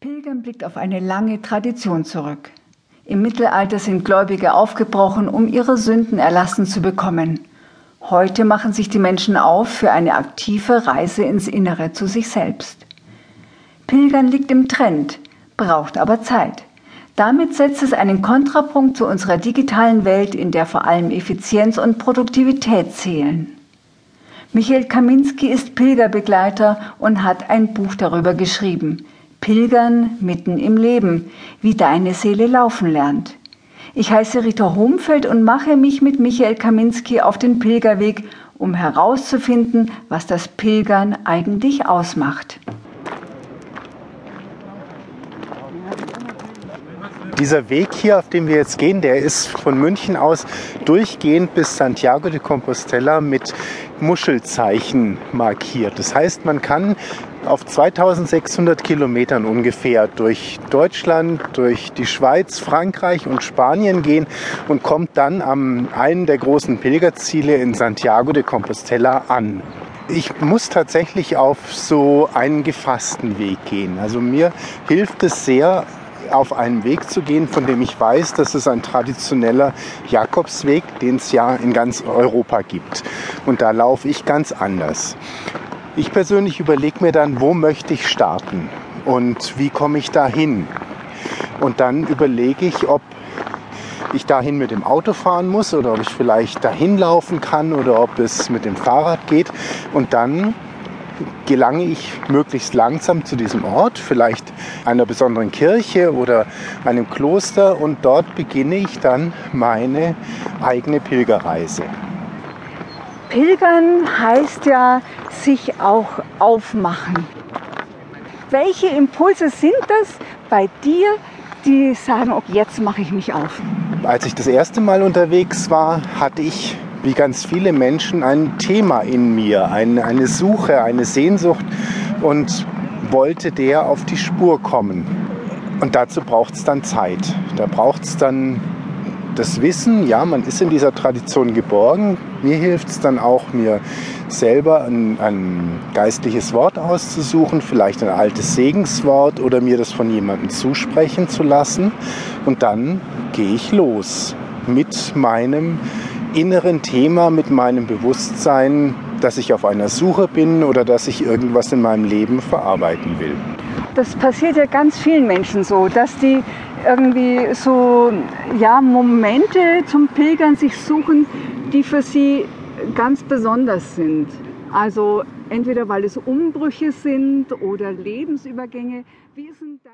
Pilgern blickt auf eine lange Tradition zurück. Im Mittelalter sind Gläubige aufgebrochen, um ihre Sünden erlassen zu bekommen. Heute machen sich die Menschen auf für eine aktive Reise ins Innere zu sich selbst. Pilgern liegt im Trend, braucht aber Zeit. Damit setzt es einen Kontrapunkt zu unserer digitalen Welt, in der vor allem Effizienz und Produktivität zählen. Michael Kaminski ist Pilgerbegleiter und hat ein Buch darüber geschrieben. Pilgern mitten im Leben, wie deine Seele laufen lernt. Ich heiße Rita Homfeld und mache mich mit Michael Kaminski auf den Pilgerweg, um herauszufinden, was das Pilgern eigentlich ausmacht. Dieser Weg hier, auf dem wir jetzt gehen, der ist von München aus durchgehend bis Santiago de Compostela mit Muschelzeichen markiert. Das heißt, man kann auf 2600 Kilometern ungefähr durch Deutschland, durch die Schweiz, Frankreich und Spanien gehen und kommt dann am einen der großen Pilgerziele in Santiago de Compostela an. Ich muss tatsächlich auf so einen gefassten Weg gehen. Also mir hilft es sehr, auf einen Weg zu gehen, von dem ich weiß, dass es ein traditioneller Jakobsweg, den es ja in ganz Europa gibt. Und da laufe ich ganz anders. Ich persönlich überlege mir dann, wo möchte ich starten und wie komme ich dahin. Und dann überlege ich, ob ich dahin mit dem Auto fahren muss oder ob ich vielleicht dahin laufen kann oder ob es mit dem Fahrrad geht. Und dann gelange ich möglichst langsam zu diesem Ort, vielleicht einer besonderen Kirche oder einem Kloster und dort beginne ich dann meine eigene Pilgerreise. Pilgern heißt ja sich auch aufmachen. Welche Impulse sind das bei dir, die sagen, okay, jetzt mache ich mich auf? Als ich das erste Mal unterwegs war, hatte ich wie ganz viele Menschen ein Thema in mir, eine, eine Suche, eine Sehnsucht und wollte der auf die Spur kommen. Und dazu braucht es dann Zeit. Da braucht es dann das Wissen, ja, man ist in dieser Tradition geborgen. Mir hilft es dann auch, mir selber ein, ein, geistliches Wort auszusuchen, vielleicht ein altes Segenswort oder mir das von jemandem zusprechen zu lassen. Und dann gehe ich los mit meinem inneren Thema, mit meinem Bewusstsein, dass ich auf einer Suche bin oder dass ich irgendwas in meinem Leben verarbeiten will. Das passiert ja ganz vielen Menschen so, dass die irgendwie so ja, Momente zum Pilgern sich suchen, die für sie ganz besonders sind. Also entweder weil es Umbrüche sind oder Lebensübergänge. Wie ist denn